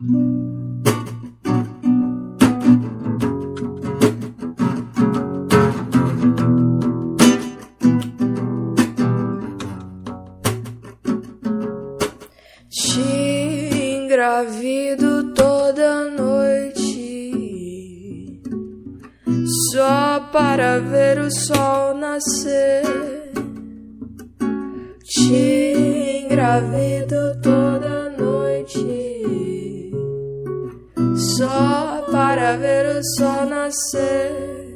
Te engravido toda noite só para ver o sol nascer. Te engravido toda noite só para ver o sol nascer.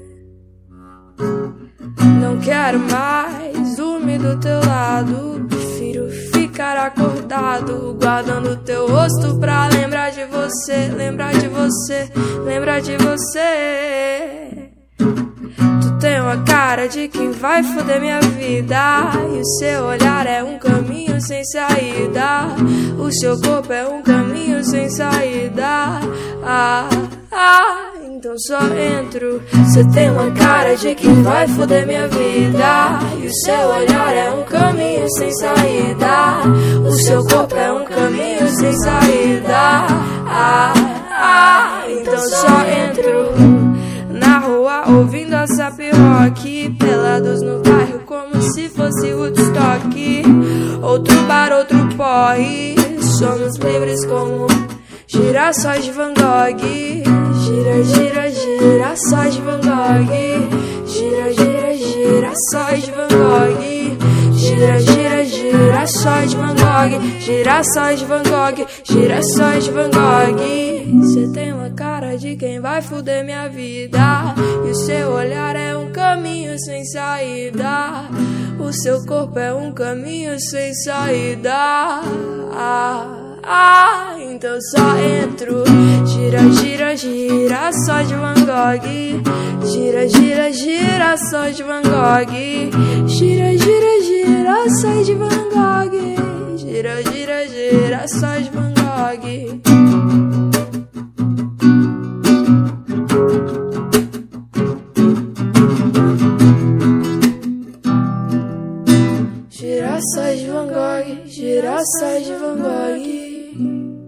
Não quero mais dormir do teu lado, prefiro ficar acordado, guardando teu rosto pra lembrar de você, lembrar de você, lembrar de você. Tu tem uma cara de quem vai foder minha vida, e o seu olhar é um caminho sem saída, o seu corpo é um caminho sem saída. Ah, ah, então só entro. Você tem uma cara de quem vai foder minha vida. E o seu olhar é um caminho sem saída. O seu corpo é um caminho sem saída. Ah, ah, então só entro. Na rua ouvindo a sap rock Pelados no bairro como se fosse Woodstock Outro bar, outro porre Somos livres como girassóis de Van Gogh. Gira, gira, girassóis de Van Gogh. Gira, gira, girassóis de Van Gogh. Gira, gira, girassóis de Van Gogh. Girassóis de Van Gogh. Girassóis de Van Gogh. Cê tem uma cara de quem vai fuder minha vida. E o seu olhar é um caminho sem saída. O seu corpo é um caminho sem saída. Ah. Ah, então só entro. Gira, gira, gira, só de Van Gogh. Gira, gira, gira, só de Van Gogh. Gira, gira, gira, só de Van Gogh. Gira, gira, gira, só de Van Gogh. Girassóis de Van Gogh, girassóis de Van Gogh.